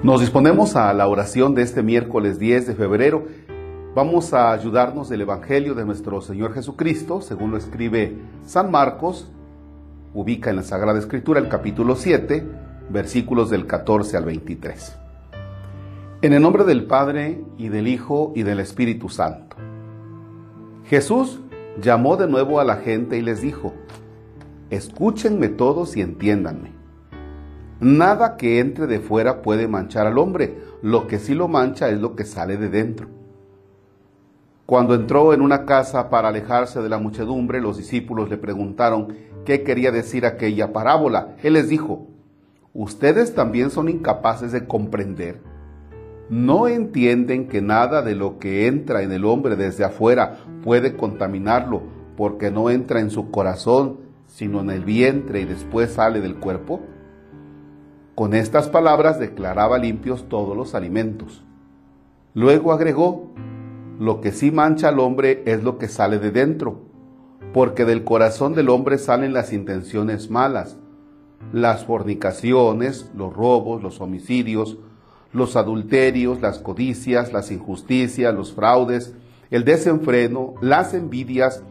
Nos disponemos a la oración de este miércoles 10 de febrero. Vamos a ayudarnos del Evangelio de nuestro Señor Jesucristo, según lo escribe San Marcos, ubica en la Sagrada Escritura el capítulo 7, versículos del 14 al 23. En el nombre del Padre y del Hijo y del Espíritu Santo. Jesús llamó de nuevo a la gente y les dijo, escúchenme todos y entiéndanme. Nada que entre de fuera puede manchar al hombre, lo que sí lo mancha es lo que sale de dentro. Cuando entró en una casa para alejarse de la muchedumbre, los discípulos le preguntaron qué quería decir aquella parábola. Él les dijo, ¿ustedes también son incapaces de comprender? ¿No entienden que nada de lo que entra en el hombre desde afuera puede contaminarlo porque no entra en su corazón, sino en el vientre y después sale del cuerpo? Con estas palabras declaraba limpios todos los alimentos. Luego agregó, lo que sí mancha al hombre es lo que sale de dentro, porque del corazón del hombre salen las intenciones malas, las fornicaciones, los robos, los homicidios, los adulterios, las codicias, las injusticias, los fraudes, el desenfreno, las envidias,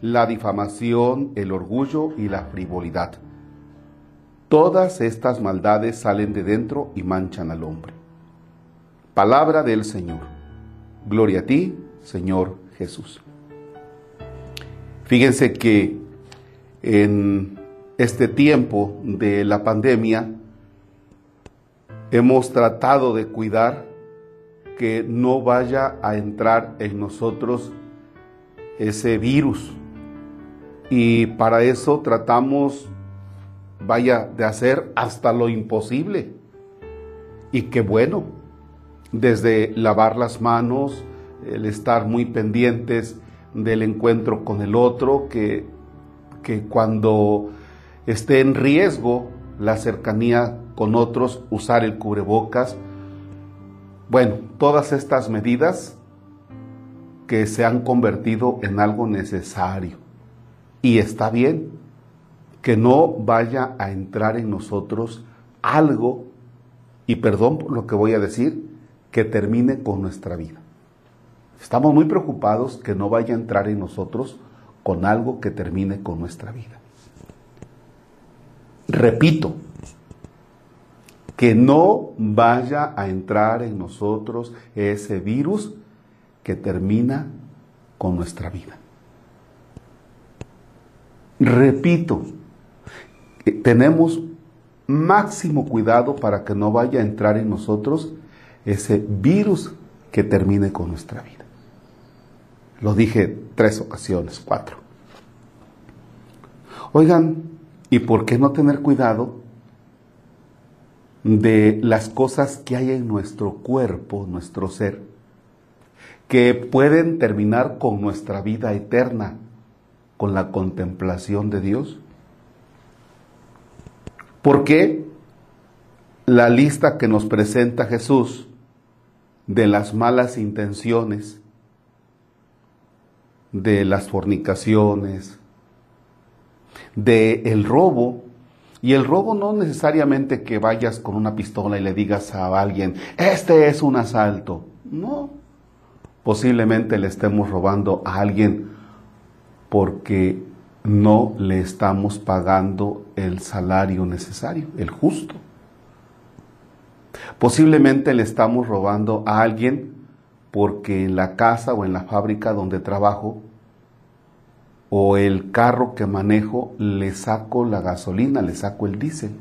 la difamación, el orgullo y la frivolidad. Todas estas maldades salen de dentro y manchan al hombre. Palabra del Señor. Gloria a ti, Señor Jesús. Fíjense que en este tiempo de la pandemia hemos tratado de cuidar que no vaya a entrar en nosotros ese virus. Y para eso tratamos vaya de hacer hasta lo imposible. Y qué bueno, desde lavar las manos, el estar muy pendientes del encuentro con el otro, que, que cuando esté en riesgo la cercanía con otros, usar el cubrebocas. Bueno, todas estas medidas que se han convertido en algo necesario. Y está bien, que no vaya a entrar en nosotros algo, y perdón por lo que voy a decir, que termine con nuestra vida. Estamos muy preocupados que no vaya a entrar en nosotros con algo que termine con nuestra vida. Repito, que no vaya a entrar en nosotros ese virus que termina con nuestra vida. Repito, tenemos máximo cuidado para que no vaya a entrar en nosotros ese virus que termine con nuestra vida. Lo dije tres ocasiones, cuatro. Oigan, ¿y por qué no tener cuidado de las cosas que hay en nuestro cuerpo, nuestro ser, que pueden terminar con nuestra vida eterna, con la contemplación de Dios? ¿Por qué la lista que nos presenta Jesús de las malas intenciones, de las fornicaciones, de el robo, y el robo no necesariamente que vayas con una pistola y le digas a alguien, este es un asalto. No, posiblemente le estemos robando a alguien porque no le estamos pagando el salario necesario, el justo. Posiblemente le estamos robando a alguien porque en la casa o en la fábrica donde trabajo o el carro que manejo le saco la gasolina, le saco el diésel.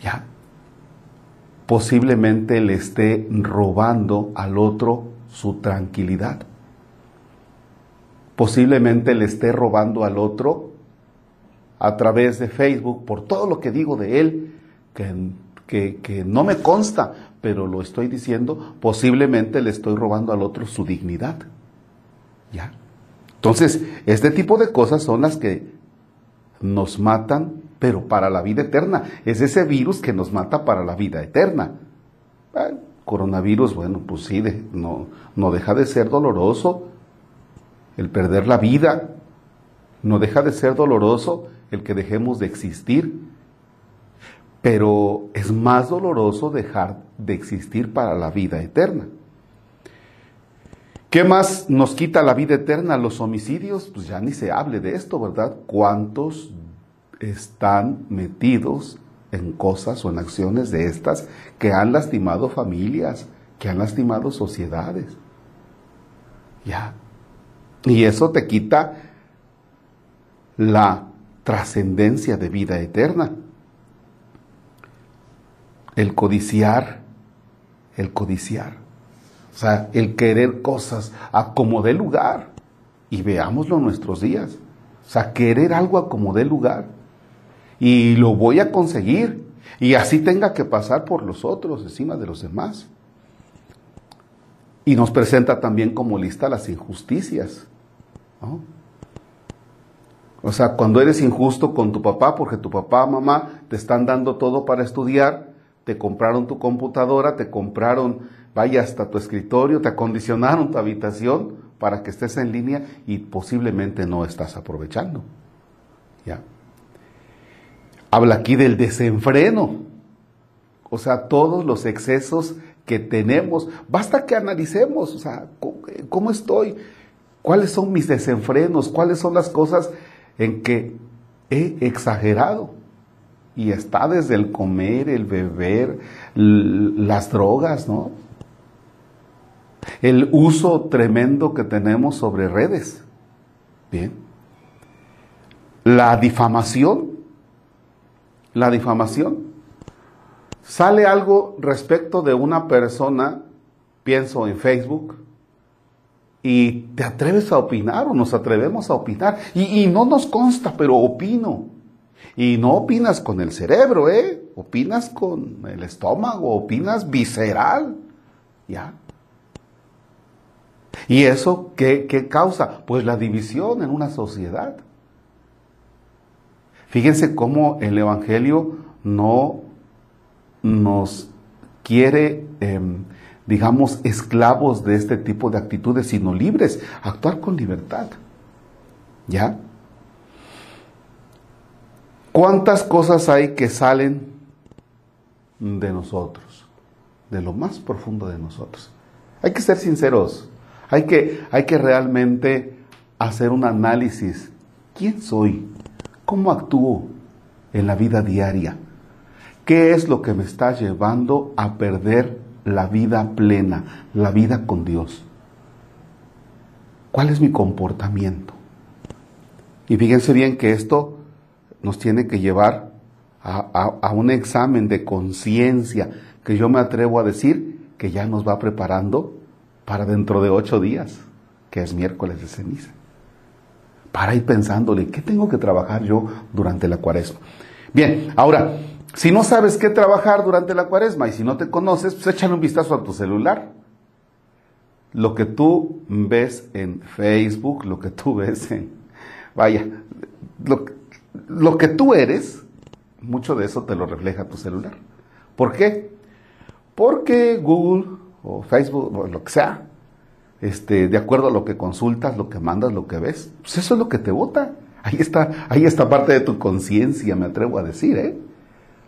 Ya. Posiblemente le esté robando al otro su tranquilidad posiblemente le esté robando al otro a través de Facebook por todo lo que digo de él, que, que, no me consta, pero lo estoy diciendo, posiblemente le estoy robando al otro su dignidad. ¿Ya? Entonces, este tipo de cosas son las que nos matan, pero para la vida eterna. Es ese virus que nos mata para la vida eterna. coronavirus, bueno, pues sí, no, no deja de ser doloroso, el perder la vida. No deja de ser doloroso el que dejemos de existir. pero es más doloroso dejar de existir para la vida eterna. ¿Qué más nos quita la vida eterna? Los homicidios, pues ya ni se hable de esto, ¿verdad? ¿Cuántos están metidos en cosas o en acciones de estas que han lastimado familias, que han lastimado sociedades? Ya. Y eso te quita la trascendencia de vida eterna. El codiciar, el codiciar. O sea, el querer cosas a como dé lugar. Y veámoslo en nuestros días. O sea, querer algo a como dé lugar. Y lo voy a conseguir. Y así tenga que pasar por los otros, encima de los demás. Y nos presenta también como lista las injusticias. O sea, cuando eres injusto con tu papá, porque tu papá, mamá te están dando todo para estudiar, te compraron tu computadora, te compraron vaya hasta tu escritorio, te acondicionaron tu habitación para que estés en línea y posiblemente no estás aprovechando. ¿Ya? Habla aquí del desenfreno. O sea, todos los excesos que tenemos. Basta que analicemos, o sea, ¿cómo estoy? ¿Cuáles son mis desenfrenos? ¿Cuáles son las cosas en que he exagerado? Y está desde el comer, el beber, las drogas, ¿no? el uso tremendo que tenemos sobre redes. Bien. La difamación. La difamación. Sale algo respecto de una persona, pienso en Facebook, y te atreves a opinar o nos atrevemos a opinar. Y, y, no nos consta, pero opino. Y no opinas con el cerebro, ¿eh? Opinas con el estómago, opinas visceral. ¿Ya? ¿Y eso qué, causa? Pues la división en una sociedad. Fíjense cómo el Evangelio no nos quiere, em, digamos, esclavos de este tipo de actitudes, sino libres, actuar con libertad. ¿Ya? ¿Cuántas cosas hay que salen de nosotros, de lo más profundo de nosotros? Hay que ser sinceros. Hay que, hay que realmente hacer un análisis. ¿Quién soy? ¿Cómo actúo en la vida diaria? ¿Qué es lo que me está llevando a perder la vida plena, la vida con Dios? ¿Cuál es mi comportamiento? Y fíjense bien que esto nos tiene que llevar a, a un examen de conciencia que yo me atrevo a decir que ya nos va preparando para dentro de ocho días, que es miércoles de ceniza. Para ir pensándole, ¿qué tengo que trabajar yo durante la cuaresma? Bien, ahora, si no sabes qué trabajar durante la cuaresma y si no te conoces, pues échale un vistazo a tu celular. Lo que tú ves en Facebook, lo que tú ves en... Vaya, lo, lo que tú eres, mucho de eso te lo refleja tu celular. ¿Por qué? Porque Google o Facebook, o lo que sea, este, de acuerdo a lo que consultas, lo que mandas, lo que ves, pues eso es lo que te vota. Ahí está, ahí está parte de tu conciencia, me atrevo a decir, ¿eh?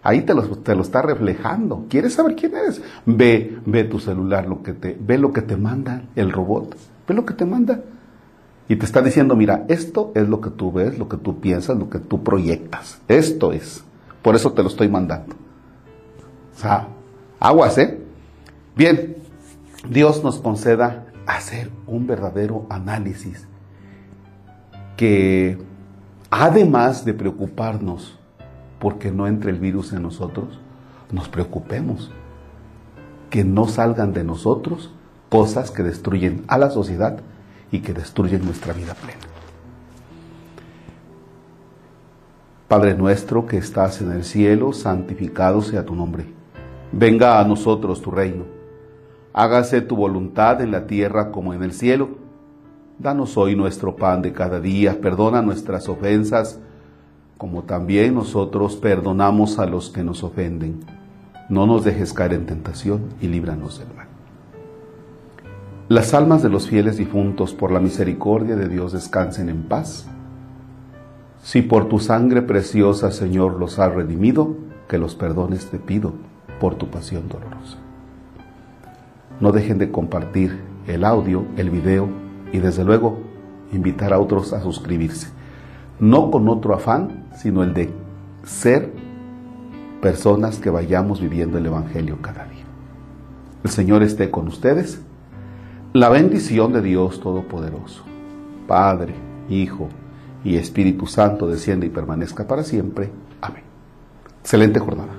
Ahí te lo, te lo está reflejando. ¿Quieres saber quién eres? Ve, ve tu celular, lo que te, ve lo que te manda el robot. Ve lo que te manda. Y te está diciendo, mira, esto es lo que tú ves, lo que tú piensas, lo que tú proyectas. Esto es. Por eso te lo estoy mandando. O sea, aguas, ¿eh? Bien, Dios nos conceda hacer un verdadero análisis que además de preocuparnos porque no entre el virus en nosotros, nos preocupemos que no salgan de nosotros cosas que destruyen a la sociedad y que destruyen nuestra vida plena. Padre nuestro que estás en el cielo, santificado sea tu nombre. Venga a nosotros tu reino hágase tu voluntad en la tierra como en el cielo. Danos hoy nuestro pan de cada día, perdona nuestras ofensas, como también nosotros perdonamos a los que nos ofenden. No nos dejes caer en tentación y líbranos del mal. Las almas de los fieles difuntos por la misericordia de Dios descansen en paz. Si por tu sangre preciosa, Señor, los has redimido, que los perdones te pido por tu pasión dolorosa. No dejen de compartir el audio, el video y desde luego invitar a otros a suscribirse. No con otro afán, sino el de ser personas que vayamos viviendo el Evangelio cada día. El Señor esté con ustedes. La bendición de Dios Todopoderoso, Padre, Hijo y Espíritu Santo desciende y permanezca para siempre. Amén. Excelente jornada.